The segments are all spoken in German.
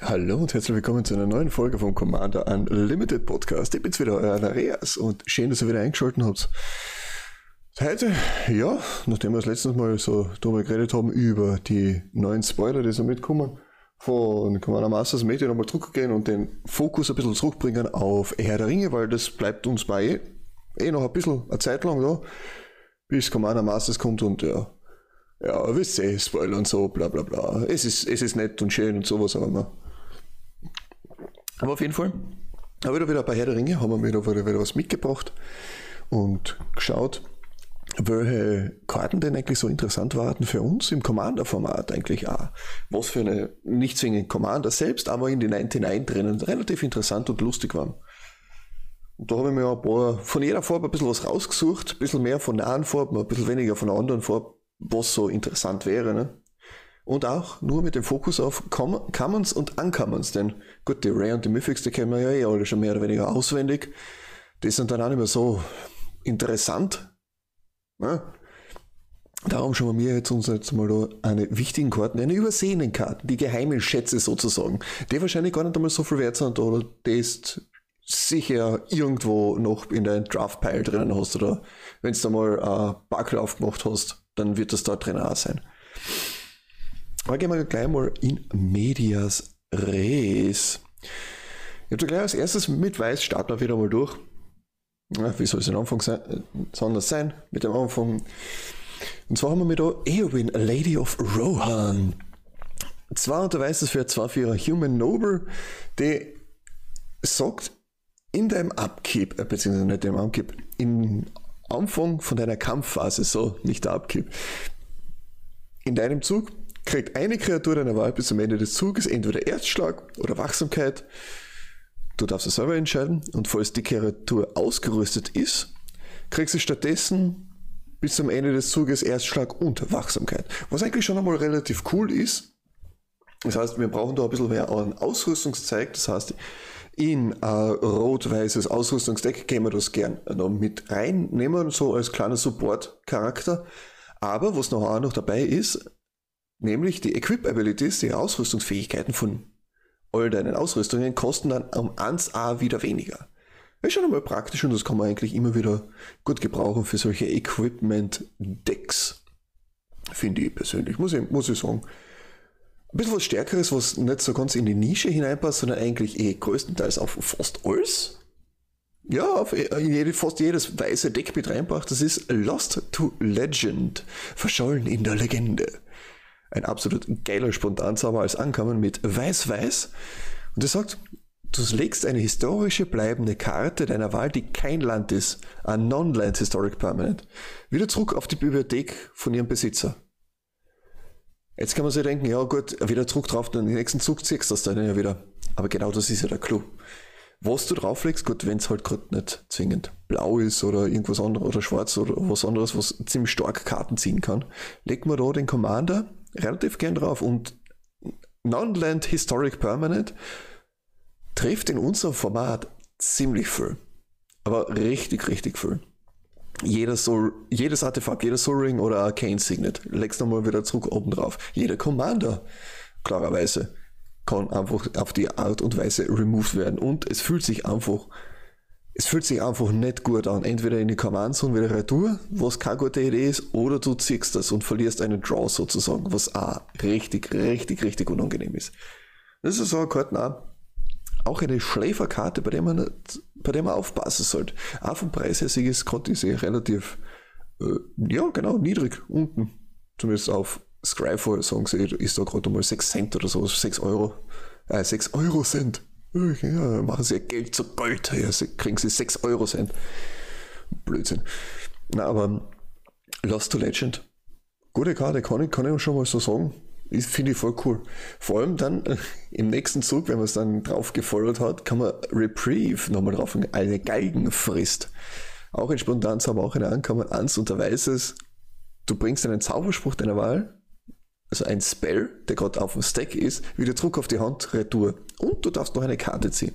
Hallo und herzlich willkommen zu einer neuen Folge vom Commander Unlimited Podcast. Ich bin's wieder, euer Andreas und schön, dass ihr wieder eingeschaltet habt. Heute, ja, nachdem wir das letztes Mal so darüber geredet haben, über die neuen Spoiler, die so mitkommen, von Commander Masters Media nochmal zurückgehen und den Fokus ein bisschen zurückbringen auf Herr der Ringe, weil das bleibt uns bei eh, eh noch ein bisschen eine Zeit lang da, bis Commander Masters kommt und ja, ja, wisst ihr, Spoiler und so, bla bla bla. Es ist, es ist nett und schön und sowas, aber man aber auf jeden Fall, habe ich wieder bei Herr der Ringe, haben wir wieder, wieder was mitgebracht und geschaut, welche Karten denn eigentlich so interessant waren für uns im Commander-Format eigentlich auch. Was für eine, nicht zwingend Commander selbst, aber in die 99 drinnen relativ interessant und lustig waren. Und da habe ich mir ein paar, von jeder Farbe ein bisschen was rausgesucht, ein bisschen mehr von der einen Farbe, ein bisschen weniger von der anderen Farbe, was so interessant wäre. Ne? und auch nur mit dem Fokus auf Commons und Uncommons, denn gut, die Rare und die Mythics, die kennen wir ja eh alle schon mehr oder weniger auswendig. Die sind dann auch nicht mehr so interessant. Ja? Darum schauen wir jetzt uns jetzt mal da eine wichtigen Karten, eine übersehenen Karten, die geheimen Schätze sozusagen, die wahrscheinlich gar nicht einmal so viel wert sind oder die ist sicher irgendwo noch in deinem Draft-Pile drinnen hast oder wenn du da mal einen Buckle aufgemacht hast, dann wird das da drin auch sein. Aber gehen wir gleich mal in Medias Res. Ich habe gleich als erstes mit Weiß starten wir wieder mal durch. Wie soll es am Anfang sein, sondern sein mit dem Anfang. Und zwar haben wir mit da Eowyn, Lady of Rohan. Zwar unter Weißes für zwei für Human Noble, die sagt, in deinem Upkeep, äh, beziehungsweise nicht im Upkeep, im Anfang von deiner Kampfphase, so, nicht der Upkeep, in deinem Zug kriegt eine Kreatur deiner Wahl bis zum Ende des Zuges entweder Erstschlag oder Wachsamkeit. Du darfst es selber entscheiden. Und falls die Kreatur ausgerüstet ist, kriegst du stattdessen bis zum Ende des Zuges Erstschlag und Wachsamkeit. Was eigentlich schon einmal relativ cool ist. Das heißt, wir brauchen da ein bisschen mehr an Ausrüstungszeug. Das heißt, in ein rot-weißes Ausrüstungsdeck gehen wir das gern noch mit reinnehmen, so als kleiner Support-Charakter. Aber was noch auch noch dabei ist, Nämlich die Equip-Abilities, die Ausrüstungsfähigkeiten von all deinen Ausrüstungen, kosten dann um 1A wieder weniger. Ist schon einmal praktisch und das kann man eigentlich immer wieder gut gebrauchen für solche Equipment-Decks. Finde ich persönlich, muss ich, muss ich sagen. Ein bisschen was Stärkeres, was nicht so ganz in die Nische hineinpasst, sondern eigentlich eh größtenteils auf fast alles. Ja, auf jede, fast jedes weiße Deck mit reinbracht. Das ist Lost to Legend. Verschollen in der Legende ein absolut geiler Spontanzauber als Ankommen mit Weiß-Weiß. Und er sagt, du legst eine historische bleibende Karte deiner Wahl, die kein Land ist, ein Non-Land Historic Permanent, wieder zurück auf die Bibliothek von ihrem Besitzer. Jetzt kann man sich denken, ja gut, wieder zurück drauf, dann den nächsten Zug ziehst du das dann ja wieder. Aber genau das ist ja der Clou. Was du drauflegst, gut, wenn es halt gerade nicht zwingend blau ist oder irgendwas anderes oder schwarz oder was anderes, was ziemlich stark Karten ziehen kann, legt man da den Commander relativ gern drauf und Non-Land Historic Permanent trifft in unserem Format ziemlich viel. Aber richtig, richtig viel. Jeder Soul, jedes Artefakt, jeder Soul Ring oder Arcane Signet, legst nochmal wieder zurück oben drauf. Jeder Commander, klarerweise, kann einfach auf die Art und Weise removed werden. Und es fühlt sich einfach es fühlt sich einfach nicht gut an. Entweder in die Command Zone wieder Retour, was keine gute Idee ist, oder du ziehst das und verlierst einen Draw sozusagen, was auch richtig, richtig, richtig unangenehm ist. Das ist so eine Karte auch, eine Schläferkarte, bei der man, bei der man aufpassen sollte. Auch vom Preis her ist gerade diese relativ, äh, ja genau, niedrig unten. Zumindest auf Scryfall sagen sie, ist da gerade mal 6 Cent oder so, 6 Euro. Äh, 6 Euro Cent. Ja, machen sie Geld zu Gold. Ja, kriegen sie 6 Euro Cent. Blödsinn. Na, aber Lost to Legend. Gute Karte, kann ich, kann ich schon mal so sagen. Finde ich voll cool. Vor allem dann äh, im nächsten Zug, wenn man es dann drauf gefollowt hat, kann man Reprieve nochmal drauf, eine Galgenfrist. Auch in Spontanzauber, auch in der Ankommen, ans und der weiß es, du bringst einen Zauberspruch deiner Wahl also ein Spell, der gerade auf dem Stack ist, wieder zurück auf die Hand, Retour. Und du darfst noch eine Karte ziehen.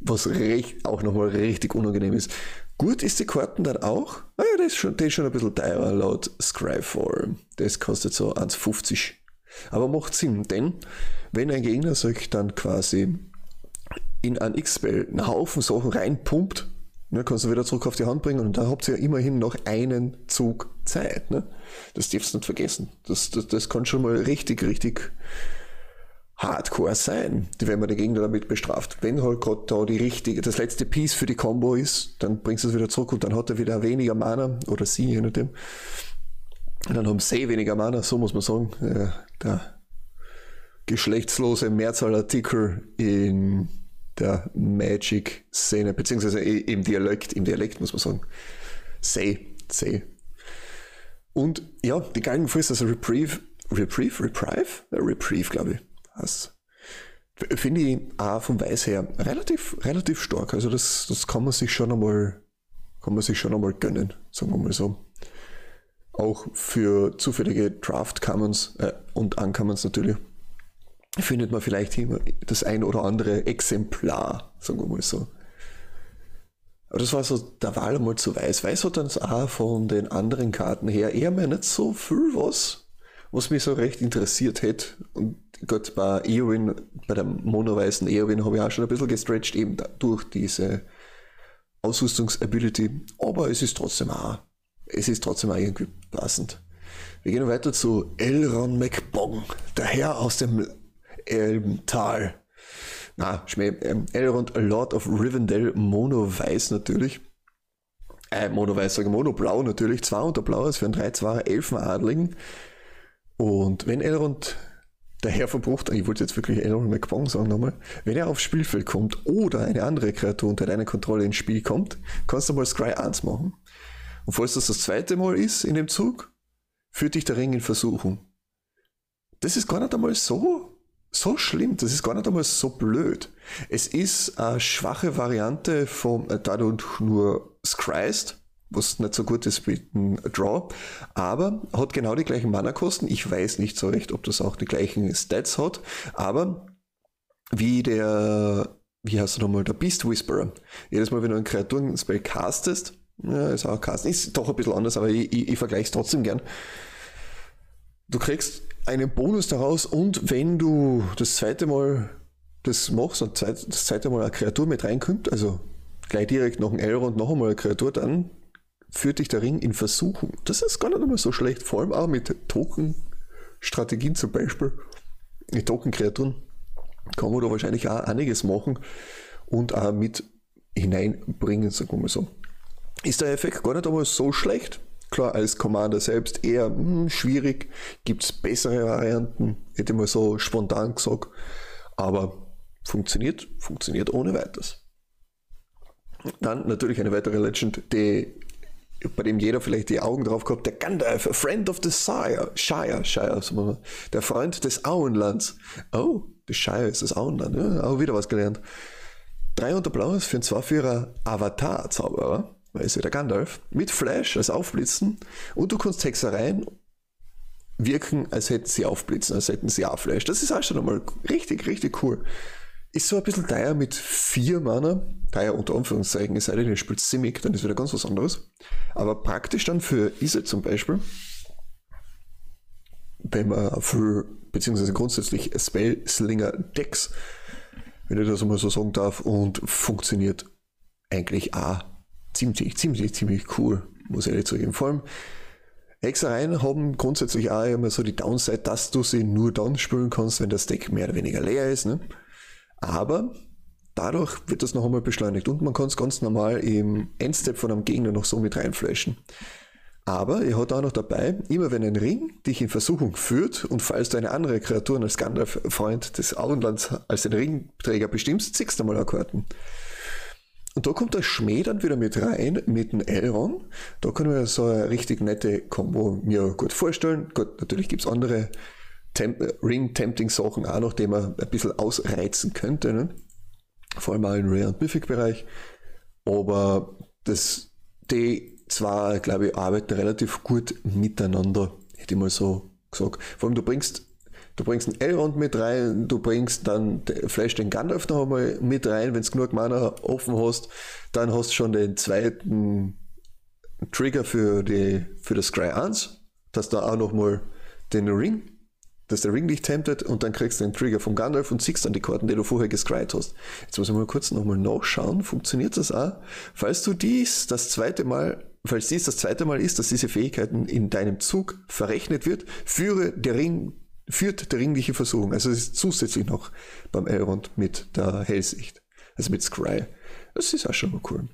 was recht, auch nochmal richtig unangenehm ist. Gut ist die Karten dann auch. Ah ja, das ist schon, das ist schon ein bisschen teurer laut Scryfall. Das kostet so 1,50. Aber macht Sinn, denn wenn ein Gegner sich dann quasi in ein X-Spell einen Haufen Sachen reinpumpt, ne, kannst du wieder zurück auf die Hand bringen und da habt ihr ja immerhin noch einen Zug Zeit. Ne? Das darfst du nicht vergessen. Das, das, das kann schon mal richtig, richtig hardcore sein, wenn man den Gegner damit bestraft. Wenn halt gerade da die richtige, das letzte Piece für die Combo ist, dann bringst du es wieder zurück und dann hat er wieder weniger Mana oder sie, je nachdem. Und dann haben sie weniger Mana, so muss man sagen. Ja, der geschlechtslose Mehrzahlartikel in der Magic-Szene, beziehungsweise im Dialekt, im Dialekt muss man sagen. Say, say. Und ja, die Galgenfrist, also Reprieve, Reprieve, Reprieve? Reprieve, glaube ich das finde ich auch vom Weiß her relativ, relativ stark. Also das, das kann man sich schon einmal, kann man sich schon einmal gönnen, sagen wir mal so. Auch für zufällige Draft Commons äh, und Uncommons natürlich findet man vielleicht immer das ein oder andere Exemplar, sagen wir mal so. Aber das war so der Wahl einmal zu Weiß. Weiß hat dann auch von den anderen Karten her eher mehr nicht so viel was, was mich so recht interessiert hätte. Und Gott, bei Eowyn, bei der monoweißen Eowyn habe ich auch schon ein bisschen gestretched, eben durch diese Ausrüstungsability. Aber es ist trotzdem auch, es ist trotzdem auch irgendwie passend. Wir gehen weiter zu Elron McBong, der Herr aus dem Elbental. Na, Schmäh, ähm, Elrond, Lord of Rivendell, Mono Weiß natürlich. Äh, Mono Weiß, sage Mono Blau natürlich. Zwei unter Blau, ist für einen 3-2er Elfenadligen. Und wenn Elrond der Herr verbrucht, ich wollte jetzt wirklich Elrond McBong sagen nochmal, wenn er aufs Spielfeld kommt oder eine andere Kreatur unter deiner Kontrolle ins Spiel kommt, kannst du mal Scry 1 machen. Und falls das das zweite Mal ist in dem Zug, führt dich der Ring in Versuchung. Das ist gar nicht einmal so, so schlimm, das ist gar nicht einmal so blöd. Es ist eine schwache Variante vom, äh, da du nur scryst, was nicht so gut ist mit einem Draw, aber hat genau die gleichen Mana-Kosten. Ich weiß nicht so recht, ob das auch die gleichen Stats hat, aber wie der, wie heißt du nochmal, der Beast Whisperer. Jedes Mal, wenn du einen Kreaturen-Spell castest, ja, ist auch casten, ist doch ein bisschen anders, aber ich, ich, ich vergleiche es trotzdem gern. Du kriegst einen Bonus daraus und wenn du das zweite Mal das machst und das zweite Mal eine Kreatur mit reinkommt, also gleich direkt nach dem Elrond noch einmal eine Kreatur, dann führt dich der Ring in Versuchung. Das ist gar nicht immer so schlecht, vor allem auch mit Token-Strategien zum Beispiel, mit Token-Kreaturen, kann man da wahrscheinlich auch einiges machen und auch mit hineinbringen, sagen wir mal so. Ist der Effekt gar nicht einmal so schlecht? Klar, als Commander selbst eher hm, schwierig, gibt es bessere Varianten, hätte mal so spontan gesagt, aber funktioniert, funktioniert ohne weiteres. Dann natürlich eine weitere Legend, die bei dem jeder vielleicht die Augen drauf gehabt, der Gandalf, a friend of the Shire, Shire, Shire, der Freund des Auenlands. Oh, das Shire ist das Auenland, ja, auch wieder was gelernt. Drei unter Blaues für einen Zweiführer Avatar-Zauberer, weil ist ja der Gandalf, mit Flash als Aufblitzen und du kannst Hexereien wirken, als hätten sie aufblitzen, als hätten sie auch Flash. Das ist auch schon einmal richtig, richtig cool. Ist so ein bisschen teuer mit vier Mana. Teuer unter Anführungszeichen, es sei denn, ihr spielt Simic, dann ist wieder ganz was anderes. Aber praktisch dann für Ise zum Beispiel, wenn man für, beziehungsweise grundsätzlich Spellslinger Decks, wenn ich das mal so sagen darf, und funktioniert eigentlich auch ziemlich, ziemlich, ziemlich cool, muss ich ehrlich zugeben. Vor allem, Hexereien haben grundsätzlich auch immer so die Downside, dass du sie nur dann spielen kannst, wenn das Deck mehr oder weniger leer ist. Ne? Aber dadurch wird das noch einmal beschleunigt und man kann es ganz normal im Endstep von einem Gegner noch so mit reinflashen. Aber er hat auch noch dabei, immer wenn ein Ring dich in Versuchung führt und falls du eine andere Kreatur als Gandalf-Freund des Auenlands als den Ringträger bestimmst, ziehst du mal Karten. Und da kommt der Schmäh dann wieder mit rein, mit dem Elron. Da können wir so eine richtig nette Combo mir gut vorstellen. Gut, natürlich gibt es andere Temp Ring-Tempting-Sachen auch noch, die man ein bisschen ausreizen könnte. Ne? Vor allem auch im Rare- und Mythic-Bereich. Aber das, die zwar, glaube ich, arbeiten relativ gut miteinander, hätte ich mal so gesagt. Vor allem, du bringst Du bringst einen Elrond mit rein, du bringst dann vielleicht den Gandalf noch einmal mit rein, wenn du genug Mana offen hast, dann hast du schon den zweiten Trigger für, die, für das Scry 1, dass da auch nochmal den Ring, dass der Ring dich temptet und dann kriegst du den Trigger vom Gandalf und siehst dann die Karten, die du vorher gescryt hast. Jetzt muss ich mal kurz nochmal nachschauen, funktioniert das auch? Falls du dies das zweite Mal falls dies das zweite Mal ist, dass diese Fähigkeiten in deinem Zug verrechnet wird, führe der Ring führt der ringliche Versuchung. Also es ist zusätzlich noch beim Elrond mit der Hellsicht. Also mit Scry. Das ist auch schon mal cool.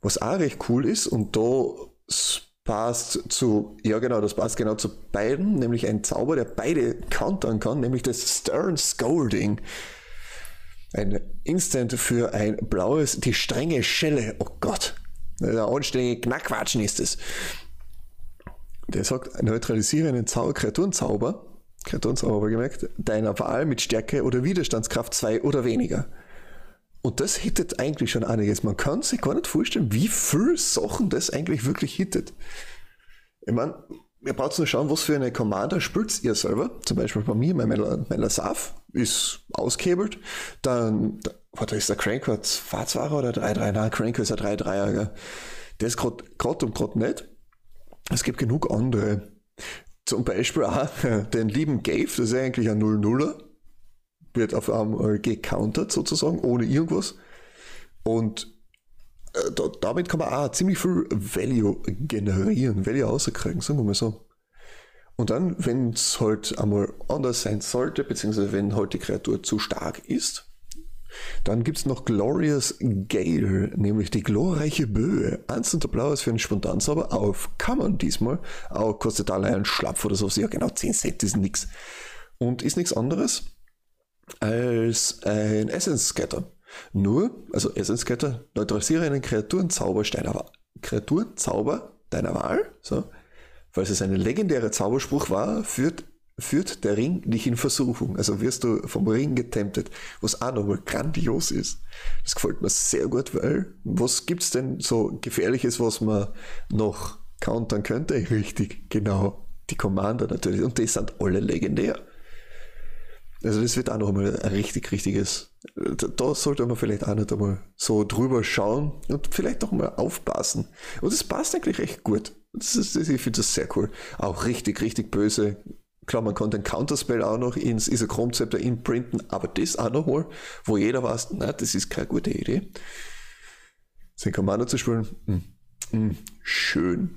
Was auch recht cool ist, und da passt zu, ja genau, das passt genau zu beiden, nämlich ein Zauber, der beide countern kann, nämlich das Stern Scolding. Ein Instant für ein blaues, die strenge Schelle. Oh Gott. Der anständige Knackwatschen ist es. Der sagt, neutralisiere einen Zauber, Kreaturenzauber Kreaturenzauber gemerkt, deiner Wahl mit Stärke oder Widerstandskraft 2 oder weniger. Und das hittet eigentlich schon einiges. Man kann sich gar nicht vorstellen, wie viele Sachen das eigentlich wirklich hittet. Ich meine, ihr braucht nur schauen, was für eine Commander spielt ihr selber. Zum Beispiel bei mir, mein Meller Saf ist ausgehebelt. Dann, warte, ist der Cranker 2-2er oder 3-3? Nein, Cranker ist ein 3-3er. Der ist gerade und gerade nicht. Es gibt genug andere. Zum Beispiel auch den lieben Gave, das ist eigentlich ein 0-0er, wird auf einmal gecountert sozusagen, ohne irgendwas. Und äh, da, damit kann man auch ziemlich viel Value generieren, Value rauskriegen, sagen wir mal so. Und dann, wenn es halt einmal anders sein sollte, beziehungsweise wenn halt die Kreatur zu stark ist, dann gibt es noch Glorious Gale, nämlich die glorreiche Böe. Eins und Blaues für einen Spontanzauber auf man diesmal. Auch kostet allein ein Schlapf oder so. Ja, genau, 10 Cent ist nix. Und ist nichts anderes als ein Essence Scatter. Nur, also Essence Scatter, neutralisiere einen Kreaturenzauber deiner Wahl. Kreaturzauber deiner Wahl, so. Falls es ein legendärer Zauberspruch war, führt führt der Ring dich in Versuchung. Also wirst du vom Ring getemptet, was auch nochmal grandios ist. Das gefällt mir sehr gut, weil was gibt's denn so Gefährliches, was man noch countern könnte? Richtig, genau. Die Commander natürlich. Und die sind alle legendär. Also das wird auch nochmal ein richtig, richtiges. Da sollte man vielleicht auch nicht einmal so drüber schauen und vielleicht auch mal aufpassen. Und es passt eigentlich recht gut. Das ist, ich finde das sehr cool. Auch richtig, richtig böse Klar, man kann den Counterspell auch noch ins Isochrom-Zepter imprinten, aber das auch noch mal, wo jeder weiß, na, das ist keine gute Idee. Sein Commander zu spielen, hm, hm, schön.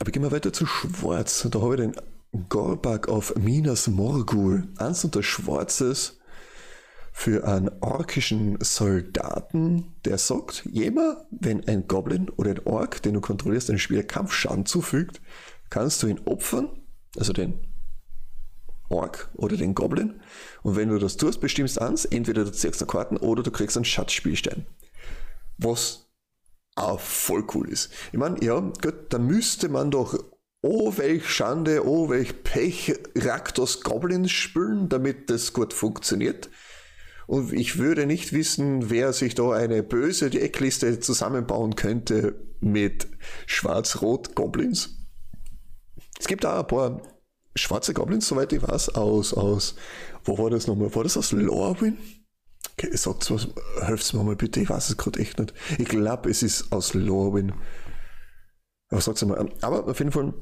Aber gehen wir weiter zu Schwarz. Da habe ich den Gorbak auf Minas Morgul. Eins unter Schwarzes für einen orkischen Soldaten, der sagt, jemand, wenn ein Goblin oder ein Ork, den du kontrollierst, einem Spieler Kampfschaden zufügt, kannst du ihn opfern, also den Ork oder den Goblin. Und wenn du das tust, bestimmst eins, entweder du ziehst eine Karten oder du kriegst einen Schatzspielstein. Was auch voll cool ist. Ich meine, ja, gut, da müsste man doch oh welch Schande, oh welch Pech Raktos Goblins spielen, damit das gut funktioniert. Und ich würde nicht wissen, wer sich da eine böse Deckliste zusammenbauen könnte mit Schwarz-Rot Goblins. Es gibt auch ein paar schwarze Goblins, soweit ich weiß, aus, aus, wo war das nochmal? War das aus Lorwyn? Okay, sagt was, helft mir mal bitte, ich weiß es gerade echt nicht. Ich glaube, es ist aus Lorwyn. Aber sag's mal. Aber auf jeden Fall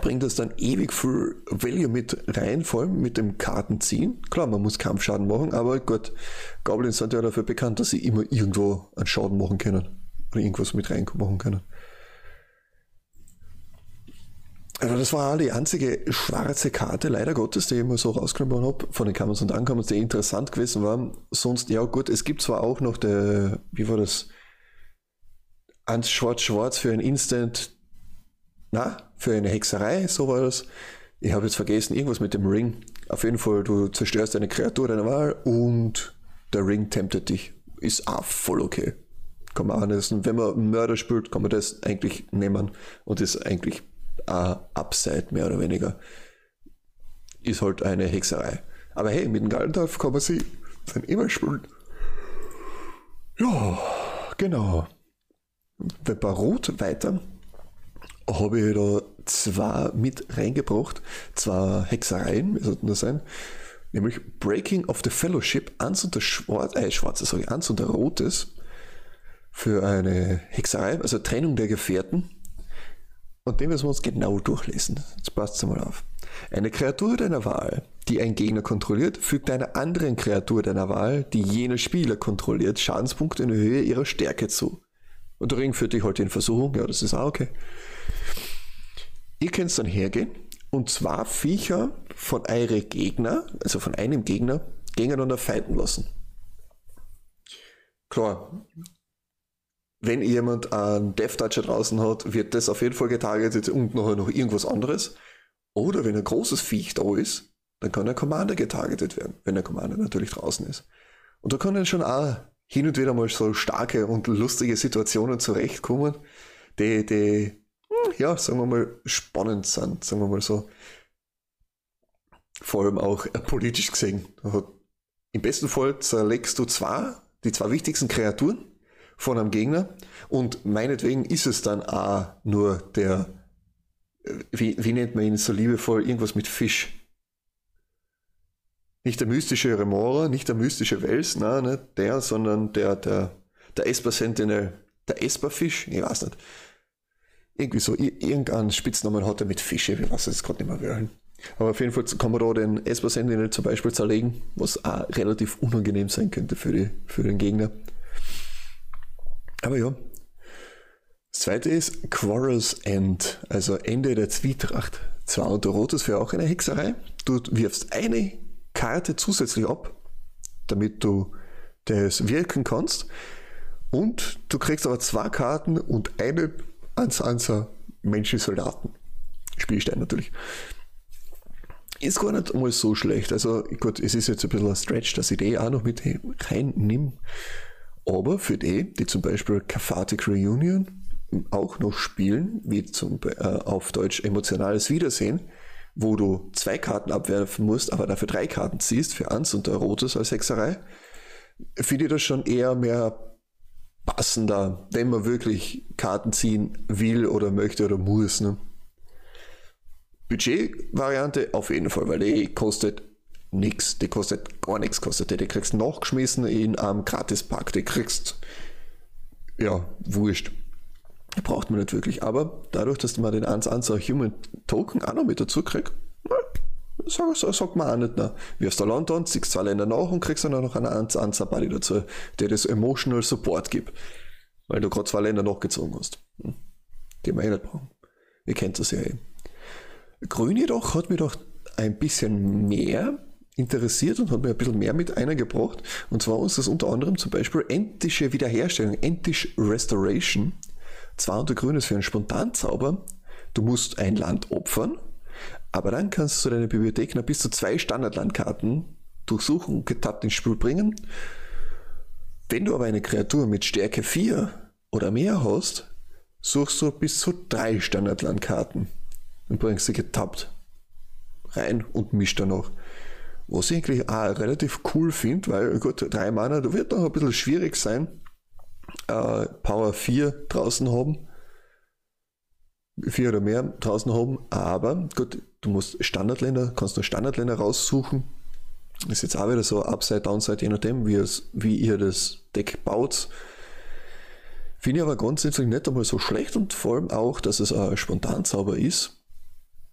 bringt das dann ewig viel Value mit rein, vor allem mit dem Kartenziehen. Klar, man muss Kampfschaden machen, aber gut, Goblins sind ja dafür bekannt, dass sie immer irgendwo einen Schaden machen können. Oder irgendwas mit rein machen können. Also das war die einzige schwarze Karte, leider Gottes, die ich immer so rausgenommen habe, von den Commons und Uncommons, die interessant gewesen war. Sonst, ja gut, es gibt zwar auch noch der, wie war das? Eins schwarz-schwarz für ein Instant, na, für eine Hexerei, so war das. Ich habe jetzt vergessen, irgendwas mit dem Ring. Auf jeden Fall, du zerstörst eine Kreatur deiner Wahl und der Ring temptet dich. Ist auch voll okay. Kann man anlassen. Wenn man Mörder spielt, kann man das eigentlich nehmen und ist eigentlich äh, Upside, mehr oder weniger. Ist halt eine Hexerei. Aber hey, mit dem Galdorf kann man sie dann immer spielen. Ja, genau. Bei Rot weiter. habe ich da zwei mit reingebracht, zwei Hexereien, wie sollten das sein? Nämlich Breaking of the Fellowship, eins unter Schwarz, äh, Schwarzes, sorry, eins unter Rotes für eine Hexerei, also Trennung der Gefährten. Und den müssen wir uns genau durchlesen. Jetzt passt es mal auf. Eine Kreatur deiner Wahl, die einen Gegner kontrolliert, fügt einer anderen Kreatur deiner Wahl, die jener Spieler kontrolliert, Schadenspunkte in Höhe ihrer Stärke zu. Und der Ring führt dich heute in Versuchung, ja, das ist auch okay. Ihr könnt dann hergehen und zwar Viecher von eure Gegner, also von einem Gegner, gegeneinander fighten lassen. Klar, wenn jemand einen Death Toucher draußen hat, wird das auf jeden Fall getargetet und nachher noch irgendwas anderes. Oder wenn ein großes Viech da ist, dann kann der Commander getargetet werden, wenn der Commander natürlich draußen ist. Und da können schon auch hin und wieder mal so starke und lustige Situationen zurechtkommen, die, die, ja, sagen wir mal, spannend sind, sagen wir mal so. Vor allem auch politisch gesehen. Im besten Fall zerlegst du zwar die zwei wichtigsten Kreaturen von einem Gegner und meinetwegen ist es dann auch nur der wie, wie nennt man ihn so liebevoll, irgendwas mit Fisch. Nicht der mystische Remora, nicht der mystische Wels, nein, nicht der, sondern der, der, der Esper Sentinel, der Esper-Fisch, ich weiß nicht. Irgendwie so, irgendeinen Spitznamen hat er mit Fische, ich weiß jetzt gerade nicht mehr welchen. Aber auf jeden Fall kann man da den Esper Sentinel zum Beispiel zerlegen, was auch relativ unangenehm sein könnte für, die, für den Gegner. Aber ja, das zweite ist Quarrel's End, also Ende der Zwietracht. Zwar unter Rotes für auch eine Hexerei. Du wirfst eine Karte zusätzlich ab, damit du das wirken kannst. Und du kriegst aber zwei Karten und einen Ansanzer Menschensoldaten. Spielstein natürlich. Ist gar nicht mal so schlecht. Also gut, es ist jetzt ein bisschen ein Stretch, dass ich die auch noch mit reinnehme. Aber für die, die zum Beispiel Cathartic Reunion auch noch spielen, wie zum, äh, auf Deutsch emotionales Wiedersehen, wo du zwei Karten abwerfen musst, aber dafür drei Karten ziehst, für Ans und Rotes als Hexerei, finde ich das schon eher mehr passender, wenn man wirklich Karten ziehen will oder möchte oder muss. Ne? Budget-Variante auf jeden Fall, weil die kostet nichts, die kostet gar nichts, kostet die, die kriegst nachgeschmissen in einem Gratis-Pack, die kriegst, ja, wurscht. Braucht man nicht wirklich. Aber dadurch, dass man den 1 1 Human Token auch noch mit dazu kriegt, sag, sag, sagt man auch nicht. Ne? Wirfst du London, ziehst zwei Länder nach und kriegst dann auch noch einen 1 1 Buddy dazu, der das Emotional Support gibt. Weil du gerade zwei Länder nachgezogen hast. Hm. Die wir eh nicht brauchen. Ihr kennt das ja eh. Grün jedoch hat mir doch ein bisschen mehr interessiert und hat mir ein bisschen mehr mit eingebracht. Und zwar ist das unter anderem zum Beispiel entische Wiederherstellung, entisch Restoration. Zwar unter Grün ist für einen Spontanzauber, du musst ein Land opfern, aber dann kannst du deine Bibliothek noch bis zu zwei Standardlandkarten durchsuchen und getappt ins Spiel bringen. Wenn du aber eine Kreatur mit Stärke 4 oder mehr hast, suchst du bis zu drei Standardlandkarten und bringst sie getappt rein und mischt dann noch. Was ich eigentlich auch relativ cool finde, weil gut, drei Mana, da wird noch ein bisschen schwierig sein, äh, Power 4 draußen haben. Vier oder mehr draußen haben, aber gut, du musst Standardländer, kannst nur Standardländer raussuchen. Ist jetzt auch wieder so Upside, Downside, je nachdem, wie, es, wie ihr das Deck baut. Finde ich aber grundsätzlich nicht einmal so schlecht und vor allem auch, dass es ein Spontanzauber ist.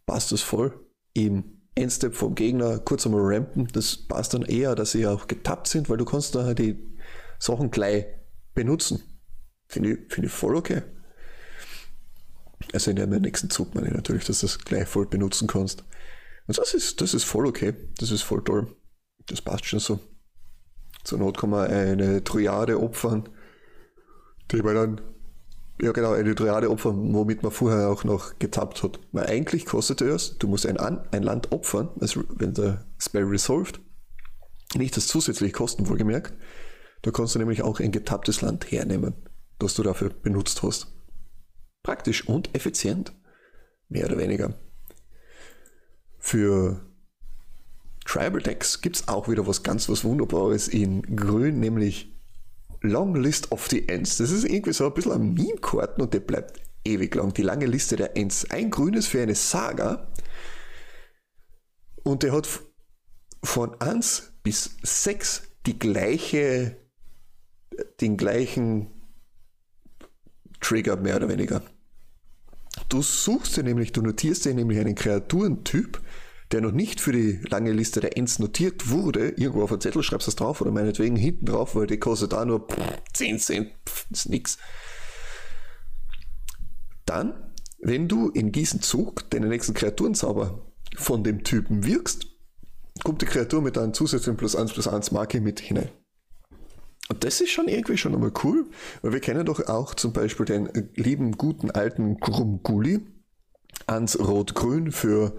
Passt das voll. Im Endstep vom Gegner kurz einmal rampen, das passt dann eher, dass sie auch getappt sind, weil du kannst da die Sachen gleich benutzen. Finde ich, find ich voll okay. Also in dem nächsten Zug meine ich natürlich, dass du das gleich voll benutzen kannst. Und das ist, das ist voll okay. Das ist voll toll. Das passt schon so. Zur Not kann man eine Triade opfern, die man dann, ja genau, eine Triade opfern, womit man vorher auch noch getappt hat. Weil eigentlich kostet es, du musst ein, ein Land opfern, also wenn der Spell resolved, nicht das zusätzliche Kosten wohlgemerkt, da kannst du nämlich auch ein getapptes Land hernehmen, das du dafür benutzt hast. Praktisch und effizient. Mehr oder weniger. Für Tribal Decks gibt es auch wieder was ganz was Wunderbares in Grün, nämlich Long List of the Ends. Das ist irgendwie so ein bisschen ein Meme-Karten und der bleibt ewig lang. Die lange Liste der Ents. Ein grünes für eine Saga. Und der hat von 1 bis 6 die gleiche, den gleichen Trigger, mehr oder weniger. Du suchst dir nämlich, du notierst dir nämlich einen Kreaturentyp, der noch nicht für die lange Liste der Ends notiert wurde, irgendwo auf den Zettel schreibst du es drauf oder meinetwegen hinten drauf, weil die kostet da nur 10 Cent, ist nix. Dann, wenn du in diesem Zug deinen nächsten Kreaturenzauber von dem Typen wirkst, kommt die Kreatur mit einem zusätzlichen plus 1 plus 1 Marke mit hinein. Und das ist schon irgendwie schon einmal cool, weil wir kennen doch auch zum Beispiel den lieben, guten, alten Grumguli, ans Rot-Grün für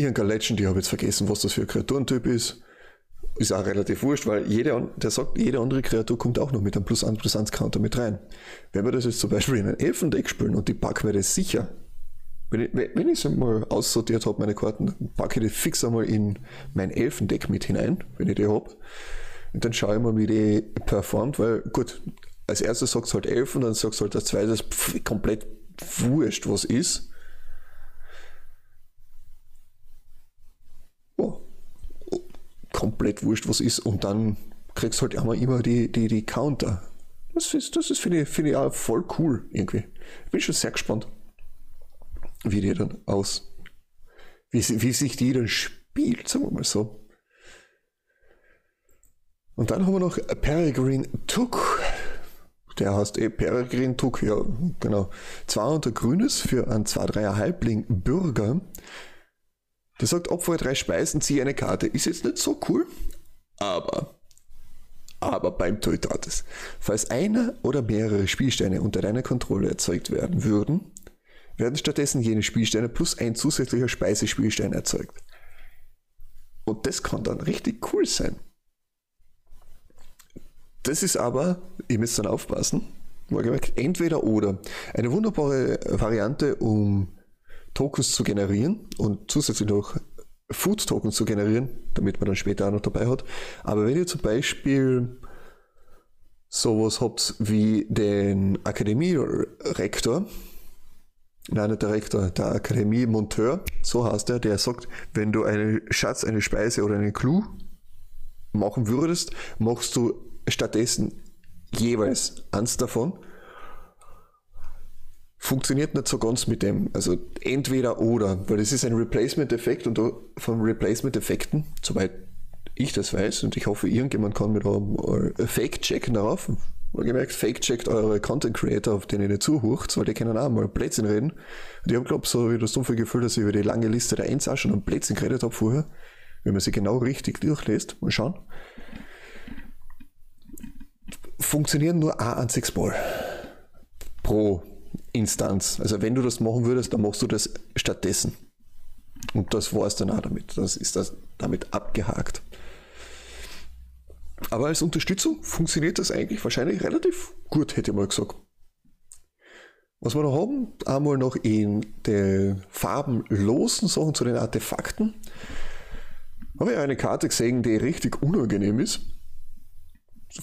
irgendein Legend, ich habe jetzt vergessen, was das für ein Kreaturentyp ist. Ist auch relativ wurscht, weil jede, der sagt, jede andere Kreatur kommt auch noch mit einem plus 1 plus 1 Counter mit rein. Wenn wir das jetzt zum Beispiel in ein Elfendeck spielen und die packen wir das sicher, wenn ich, wenn ich es mal aussortiert habe, meine Karten, packe ich die fix einmal in mein Elfendeck mit hinein, wenn ich die habe. Und dann schaue ich mal, wie die performt, weil gut, als erstes sagst du halt Elfen, dann sagst du halt als zweites pff, komplett wurscht, was ist. Oh, komplett wurscht, was ist. Und dann kriegst du halt immer, immer die, die, die Counter. Das ist, das ist finde ich, find ich auch voll cool irgendwie. Ich bin schon sehr gespannt wie die dann aus, wie, wie sich die dann spielt, sagen wir mal so. Und dann haben wir noch Peregrine Took. Der heißt eh Peregrine Took, ja, genau. 200 Grünes für einen 2-3er Halbling Bürger. Der sagt, opfere drei Speisen, ziehe eine Karte. Ist jetzt nicht so cool, aber, aber beim Teutates. Falls einer oder mehrere Spielsteine unter deiner Kontrolle erzeugt werden würden, werden stattdessen jene Spielsteine plus ein zusätzlicher Speisespielstein erzeugt. Und das kann dann richtig cool sein. Das ist aber, ihr müsst dann aufpassen, entweder oder. Eine wunderbare Variante, um Tokens zu generieren und zusätzlich noch Food Tokens zu generieren, damit man dann später auch noch dabei hat. Aber wenn ihr zum Beispiel sowas habt wie den Akademie-Rektor, Nein, der Rektor der Akademie Monteur, so heißt er, der sagt, wenn du einen Schatz, eine Speise oder einen Clou machen würdest, machst du stattdessen jeweils eins davon. Funktioniert nicht so ganz mit dem, also entweder oder, weil es ist ein Replacement-Effekt und von Replacement-Effekten, soweit ich das weiß, und ich hoffe, irgendjemand kann mir da Fake checken darauf, gemerkt, fake-checkt eure Content Creator, auf denen ihr zuhört, weil die können auch mal Blödsinn reden. Und ich habe, glaube so wie das dumpfe Gefühl, dass ich über die lange Liste der Eins auch schon einen Blödsinn geredet habe vorher. Wenn man sie genau richtig durchlässt. Mal schauen. Funktionieren nur A1 Ball pro Instanz. Also wenn du das machen würdest, dann machst du das stattdessen. Und das war es dann auch damit. Das ist das damit abgehakt. Aber als Unterstützung funktioniert das eigentlich wahrscheinlich relativ gut, hätte ich mal gesagt. Was wir noch haben, einmal noch in den farbenlosen Sachen zu den Artefakten. Habe ich eine Karte gesehen, die richtig unangenehm ist.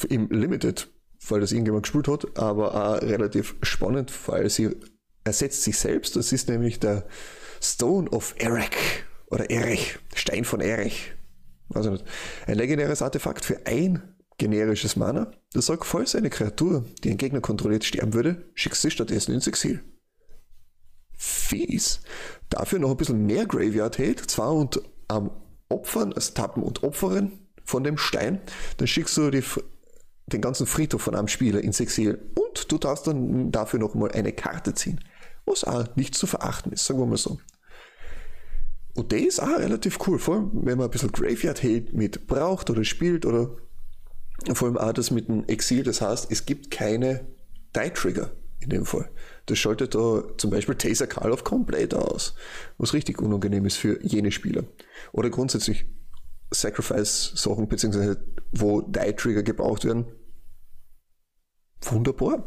Im Limited, weil das irgendjemand gespielt hat, aber auch relativ spannend, weil sie ersetzt sich selbst. Das ist nämlich der Stone of Erech oder Erech, Stein von Erech. Also. Ein legendäres Artefakt für ein generisches Mana. Das sagt, falls eine Kreatur, die ein Gegner kontrolliert, sterben würde, schickst du stattdessen ins Exil. Fies. Dafür noch ein bisschen mehr Graveyard Hate, zwar und am Opfern, also Tappen und Opfern von dem Stein, dann schickst du die, den ganzen Friedhof von einem Spieler ins Exil und du darfst dann dafür noch mal eine Karte ziehen. Was auch nicht zu verachten ist, sagen wir mal so. Und der ist auch relativ cool, vor allem wenn man ein bisschen Graveyard Hate mit braucht oder spielt oder vor allem auch das mit dem Exil. Das heißt, es gibt keine Die Trigger in dem Fall. Das schaltet da zum Beispiel Taser Call of komplett aus, was richtig unangenehm ist für jene Spieler. Oder grundsätzlich Sacrifice-Sachen, beziehungsweise wo Die Trigger gebraucht werden. Wunderbar.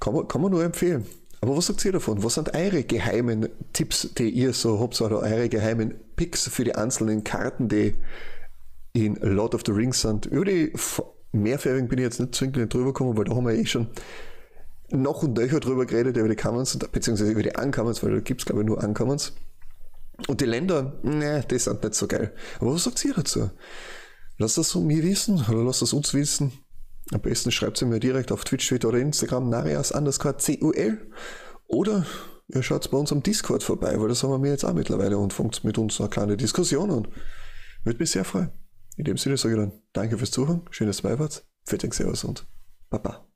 Kann man, kann man nur empfehlen. Aber was sagt ihr davon? Was sind eure geheimen Tipps, die ihr so habt, oder eure geheimen Picks für die einzelnen Karten, die in Lord of the Rings sind? Über die mehrfähigen bin ich jetzt nicht zwingend drüber gekommen, weil da haben wir eh schon noch und nöcher drüber geredet, über die Commons, beziehungsweise über die Uncommons, weil da gibt es glaube ich nur Uncommons. Und die Länder, ne, die sind nicht so geil. Aber was sagt ihr dazu? Lasst das mir wissen oder lasst das uns wissen. Am besten schreibt sie mir direkt auf Twitch, Twitter oder Instagram narias underscore CUL oder ihr schaut bei uns am Discord vorbei, weil das haben wir jetzt auch mittlerweile und funkt mit uns eine kleine Diskussion und würde mich sehr freuen. In dem Sinne sage ich dann danke fürs Zuhören, schönes Weihwort, Fetting Servus und Baba.